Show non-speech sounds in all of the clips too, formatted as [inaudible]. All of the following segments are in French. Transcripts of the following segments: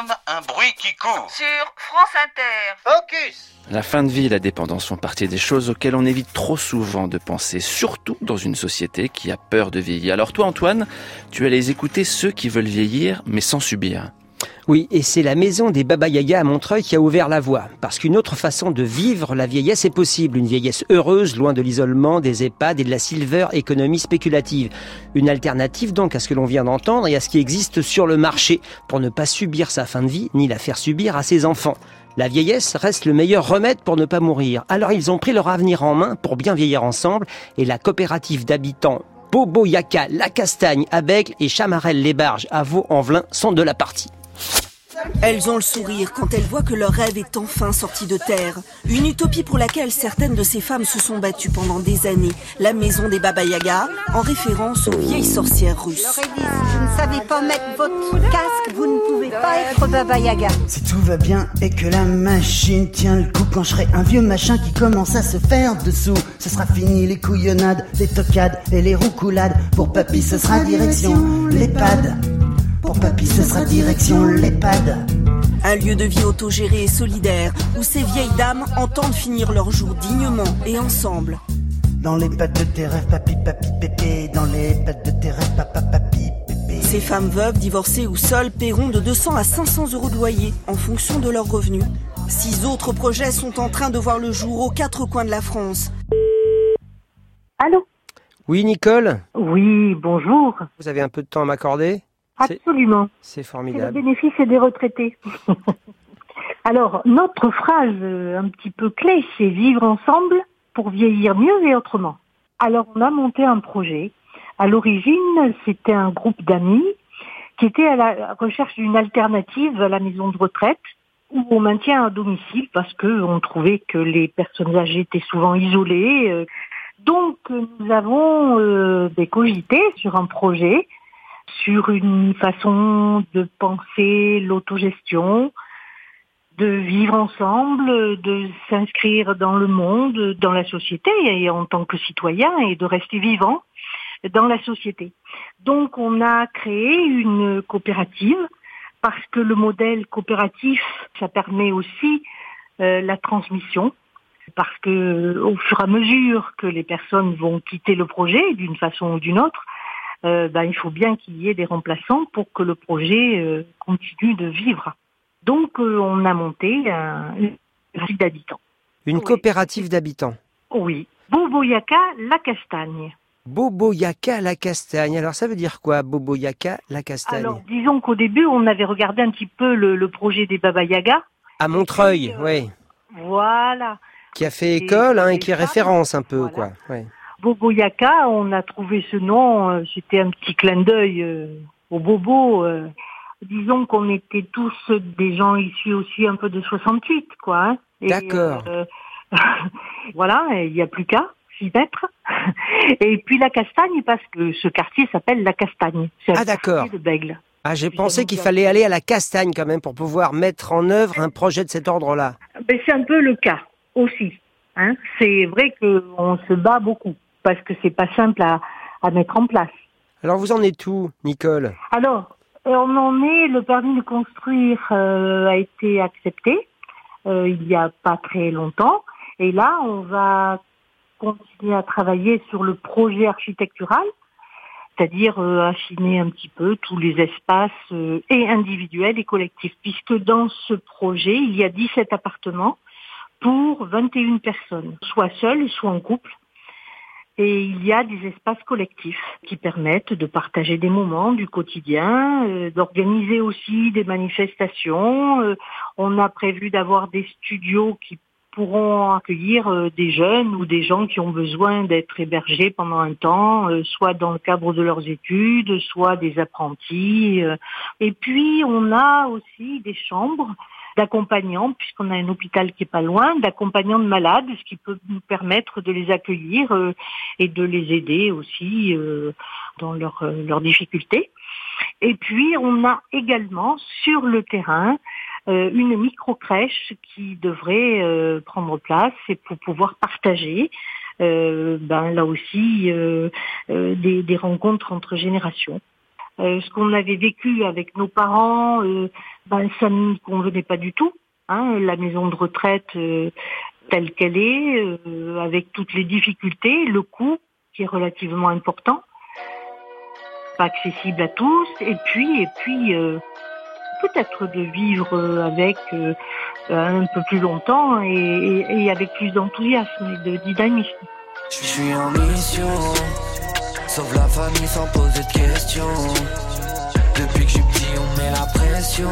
comme un bruit qui court. Sur France Inter. Focus La fin de vie et la dépendance font partie des choses auxquelles on évite trop souvent de penser, surtout dans une société qui a peur de vieillir. Alors toi Antoine, tu allais écouter ceux qui veulent vieillir mais sans subir. Oui, et c'est la maison des Baba Yaga à Montreuil qui a ouvert la voie. Parce qu'une autre façon de vivre la vieillesse est possible. Une vieillesse heureuse, loin de l'isolement, des EHPAD et de la silver économie spéculative. Une alternative donc à ce que l'on vient d'entendre et à ce qui existe sur le marché pour ne pas subir sa fin de vie ni la faire subir à ses enfants. La vieillesse reste le meilleur remède pour ne pas mourir. Alors ils ont pris leur avenir en main pour bien vieillir ensemble et la coopérative d'habitants Bobo Yaka, La Castagne, à Bègle et Chamarel-les-Barges à Vaux-en-Velin sont de la partie. Elles ont le sourire quand elles voient que leur rêve est enfin sorti de terre. Une utopie pour laquelle certaines de ces femmes se sont battues pendant des années. La maison des Baba Yaga, en référence aux vieilles sorcières russes. Si vous ne savez pas mettre votre casque, vous ne pouvez pas être Baba Yaga. Si tout va bien et que la machine tient le coup quand je serai un vieux machin qui commence à se faire dessous, ce sera fini les couillonnades, les tocades et les roucoulades. Pour papy, ce sera direction l'EHPAD. Pour papy, ce sera direction l'EHPAD. Un lieu de vie autogéré et solidaire où ces vieilles dames entendent finir leur jour dignement et ensemble. Dans les pattes de tes rêves, papi, papi, pépé. Dans les pattes de tes rêves, papa, papi, pépé. Ces femmes veuves, divorcées ou seules paieront de 200 à 500 euros de loyer en fonction de leurs revenus. Six autres projets sont en train de voir le jour aux quatre coins de la France. Allô? Oui Nicole, Oui, bonjour. vous avez un peu de temps à m'accorder? Absolument. C'est C'est le formidable. bénéfice des retraités. [laughs] Alors, notre phrase euh, un petit peu clé, c'est vivre ensemble pour vieillir mieux et autrement. Alors, on a monté un projet. À l'origine, c'était un groupe d'amis qui était à la recherche d'une alternative à la maison de retraite où on maintient à domicile parce que on trouvait que les personnes âgées étaient souvent isolées. euh. Donc, nous avons euh, des cogités sur un projet sur une façon de penser l'autogestion, de vivre ensemble, de s'inscrire dans le monde, dans la société et en tant que citoyen et de rester vivant dans la société. Donc on a créé une coopérative parce que le modèle coopératif, ça permet aussi euh, la transmission parce que au fur et à mesure que les personnes vont quitter le projet d'une façon ou d'une autre, euh, ben, il faut bien qu'il y ait des remplaçants pour que le projet euh, continue de vivre. Donc euh, on a monté un, une coopérative d'habitants. Une Oui. coopérative d'habitants. Oui. Boboyaka, la castagne. Boboyaka La Castagne. Alors ça veut dire quoi Boboyaka La Castagne Alors disons qu'au début on avait regardé un petit peu le, le projet des Baba Yaga. À Montreuil, oui. Voilà. Qui a fait et- école hein, et qui femmes, référence un peu, voilà. quoi. Ouais. Boboyaka, on a trouvé ce nom, euh, c'était un petit clin d'œil euh, au bobo. euh. Disons qu'on était tous des gens issus aussi un peu de 68, quoi. hein. D'accord. euh, [laughs] voilà, il n'y a plus qu'à s'y mettre. [laughs] Et puis la Castagne, parce que ce quartier s'appelle la Castagne. C'est Ah, d'accord. quartier de Bègle. Ah, j'ai pensé qu'il fallait aller à la Castagne quand même pour pouvoir mettre en œuvre un projet de cet ordre-là. Ben, c'est un peu le cas aussi. Hein. C'est vrai qu'on se bat beaucoup parce que c'est pas simple à, à mettre en place. Alors vous en êtes où, Nicole? Alors, euh, on en est, le permis de construire euh, a été accepté euh, il n'y a pas très longtemps. Et là, on va continuer à travailler sur le projet architectural, c'est-à-dire euh, affiner un petit peu tous les espaces euh, et individuels et collectifs, puisque dans ce projet, il y a 17 appartements pour 21 personnes, soit seules, soit en couple. Et il y a des espaces collectifs qui permettent de partager des moments du quotidien, euh, d'organiser aussi des manifestations. Euh, on a prévu d'avoir des studios qui pourront accueillir euh, des jeunes ou des gens qui ont besoin d'être hébergés pendant un temps, soit dans le cadre de leurs études, soit des apprentis. Et puis, on a aussi des chambres d'accompagnants, puisqu'on a un hôpital qui est pas loin, d'accompagnants de malades, ce qui peut nous permettre de les accueillir euh, et de les aider aussi euh, dans leurs euh, difficultés. Et puis, on a également sur le terrain euh, une micro-crèche qui devrait euh, prendre place et pour pouvoir partager, euh, ben, là aussi, euh, euh, des, des rencontres entre générations. Euh, ce qu'on avait vécu avec nos parents, euh, ben, ça ne convenait pas du tout. Hein, la maison de retraite euh, telle qu'elle est, avec toutes les difficultés, le coût qui est relativement important, pas accessible à tous, et puis, et puis peut-être de vivre avec un peu plus longtemps et, et avec plus d'enthousiasme et de dynamisme. Je suis en mission Sauve la famille sans poser de questions. Depuis que je suis petit, on met la pression.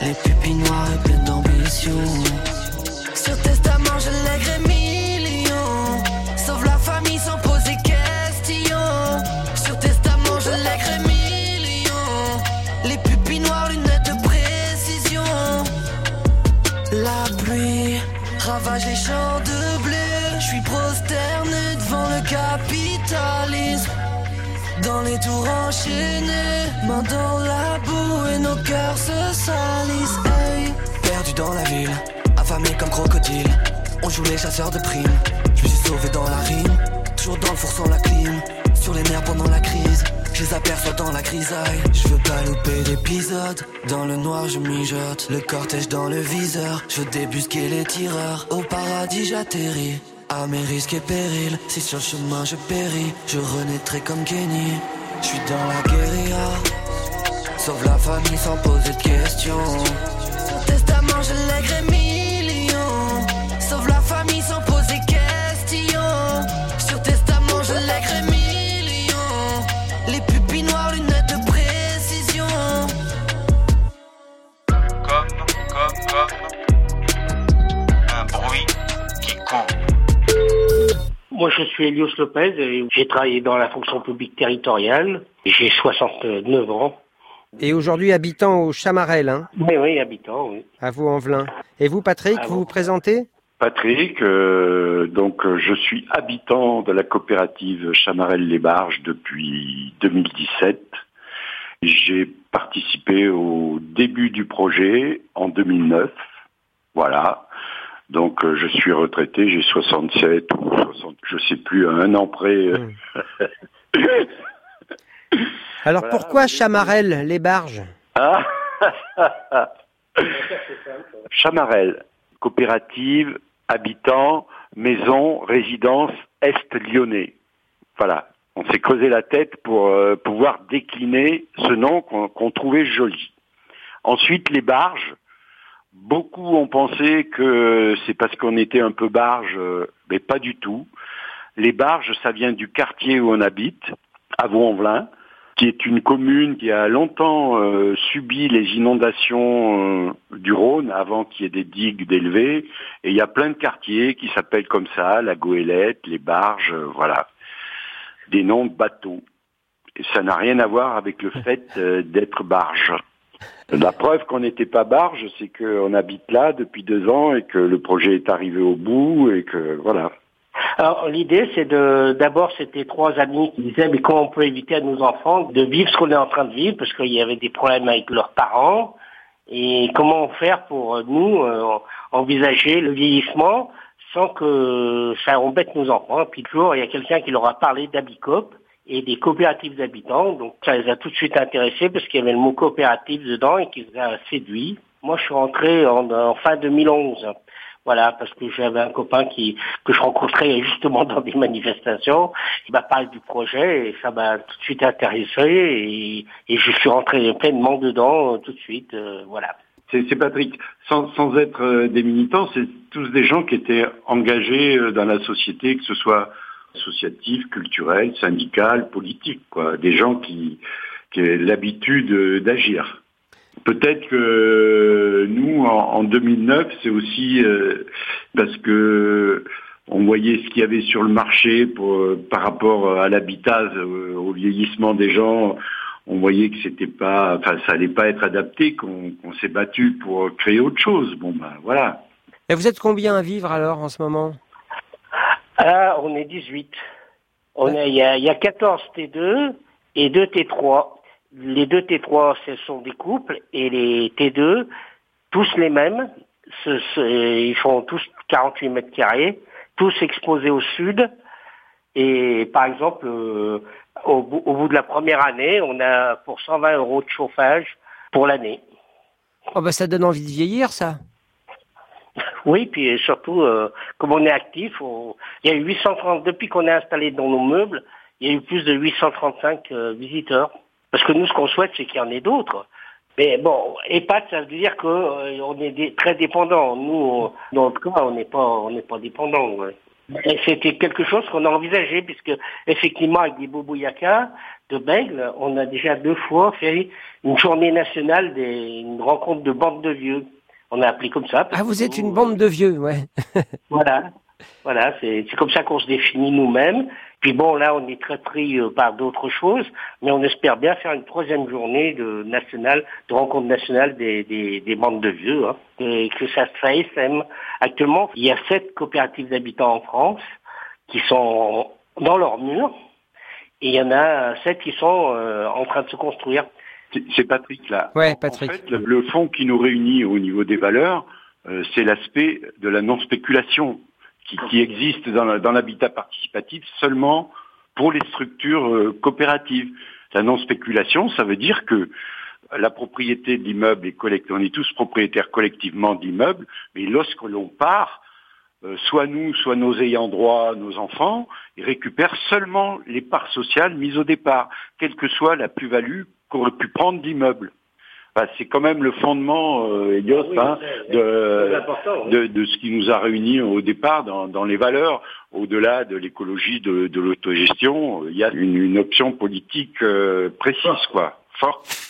Les pupilles noires et pleines d'ambition. Dans les tours enchaînées, main dans la boue et nos cœurs se salissent. Perdu dans la ville, affamé comme crocodile. On joue les chasseurs de primes. Je suis sauvé dans la rime, toujours dans le four sans la clim. Sur les nerfs pendant la crise, je les aperçois dans la grisaille. Je veux pas louper d'épisode. Dans le noir, je mijote. Le cortège dans le viseur. Je veux les tireurs. Au paradis, j'atterris. À mes risques et périls, si sur le chemin je péris, je renaîtrai comme Kenny. Je suis dans la guérilla, sauve la famille sans poser de questions. Testament, je lèguerai suis Elios Lopez et j'ai travaillé dans la fonction publique territoriale. J'ai 69 ans. Et aujourd'hui habitant au Chamarel, hein? Oui, oui, habitant, oui. À vous, en Et vous, Patrick, vous vous présentez? Patrick, euh, donc euh, je suis habitant de la coopérative Chamarel-les-Barges depuis 2017. J'ai participé au début du projet en 2009. Voilà. Donc euh, je suis retraité, j'ai 67 ou 60, je sais plus, un an près. Euh. Hmm. [laughs] Alors pourquoi Chamarel, les barges? Ah [laughs] Chamarel, coopérative, habitant, maison, résidence, Est lyonnais. Voilà. On s'est creusé la tête pour euh, pouvoir décliner ce nom qu'on trouvait joli. Ensuite, les barges, Beaucoup ont pensé que c'est parce qu'on était un peu barge, euh, mais pas du tout. Les barges, ça vient du quartier où on habite, à Vaux-en-Velin, qui est une commune qui a longtemps euh, subi les inondations euh, du Rhône avant qu'il y ait des digues d'élevées. Et il y a plein de quartiers qui s'appellent comme ça, la Goélette, les barges, voilà. Des noms de bateaux. Et ça n'a rien à voir avec le [laughs] fait d'être barge. La preuve qu'on n'était pas barge, c'est qu'on habite là depuis deux ans et que le projet est arrivé au bout et que voilà. Alors l'idée c'est de d'abord c'était trois amis qui disaient mais comment on peut éviter à nos enfants de vivre ce qu'on est en train de vivre? Parce qu'il y avait des problèmes avec leurs parents et comment faire pour nous euh, envisager le vieillissement sans que ça embête nos enfants? Puis toujours il y a quelqu'un qui leur a parlé d'Abicop et des coopératives d'habitants. Donc ça les a tout de suite intéressés parce qu'il y avait le mot coopérative dedans et qui les a séduits. Moi, je suis rentré en, fin 2011. Voilà, parce que j'avais un copain qui que je rencontrais justement dans des manifestations. Il m'a parlé du projet et ça m'a tout de suite intéressé et, je suis rentré pleinement dedans euh, tout de suite. Euh, voilà. C'est Patrick. Sans, sans être euh, des militants, c'est tous des gens qui étaient engagés dans la société, que ce soit associatif, culturel, syndical, politique, quoi. Des gens qui, qui ont l'habitude d'agir. Peut-être que nous, en, 2009, c'est aussi euh, parce que on voyait ce qu'il y avait sur le marché par rapport à l'habitat, euh, au vieillissement des gens. On voyait que c'était pas, enfin, ça allait pas être adapté, qu'on s'est battu pour créer autre chose. Bon ben voilà. Et vous êtes combien à vivre alors en ce moment? Ah, on est 18. On il, y a, il y a 14 T2 et 2 T3. Les deux T3, ce sont des couples, et les T2, tous les mêmes, ils font tous 48 mètres carrés, tous exposés au sud. Et par exemple, euh, Au bout, au bout de la première année, on a pour 120 euros de chauffage pour l'année. Oh bah ça donne envie de vieillir, ça. Oui, puis surtout, euh, comme on est actif, on- il y a eu 830, depuis qu'on est installé dans nos meubles, il y a eu plus de 835 euh, visiteurs. Parce que nous, ce qu'on souhaite, c'est qu'il y en ait d'autres. Mais bon, EHPAD, ça veut dire que euh, est très dépendant. Nous, dans notre cas, on n'est pas, on n'est pas dépendant. ouais. C'était quelque chose qu'on a envisagé, puisque effectivement, avec des bobouyaka de Bègle, on a déjà deux fois fait une journée nationale, des, une rencontre de bandes de vieux. On a appelé comme ça. Ah, vous êtes une bande de vieux, ouais. [laughs] voilà, voilà, c'est c'est comme ça qu'on se définit nous-mêmes. Puis bon, là, on est très pris euh, par d'autres choses, mais on espère bien faire une troisième journée de nationale, de rencontre nationale des, des, des bandes de vieux, hein, et que ça se fait SM. Actuellement, il y a sept coopératives d'habitants en France qui sont dans leurs murs, et il y en a sept qui sont euh, en train de se construire. C'est- C'est Patrick là. Ouais, En Patrick. fait, le, le fond qui nous réunit au niveau des valeurs, euh, c'est l'aspect de la non-spéculation qui, qui existe dans la- dans l'habitat participatif seulement pour les structures euh, coopératives. La non-spéculation, ça veut dire que la propriété de l'immeuble est collective, on est tous propriétaires collectivement d'immeubles, mais lorsque l'on part, euh, soit nous, soit nos ayants droit, nos enfants, ils récupèrent seulement les parts sociales mises au départ, quelle que soit la plus-value qu'on aurait pu prendre d'immeuble. Enfin, c'est quand même le fondement, euh, Elios, hein, de, de, de ce qui nous a réunis au départ dans, dans les valeurs. Au-delà de l'écologie, de, de l'autogestion, il y a une, une option politique euh, précise, quoi, forte.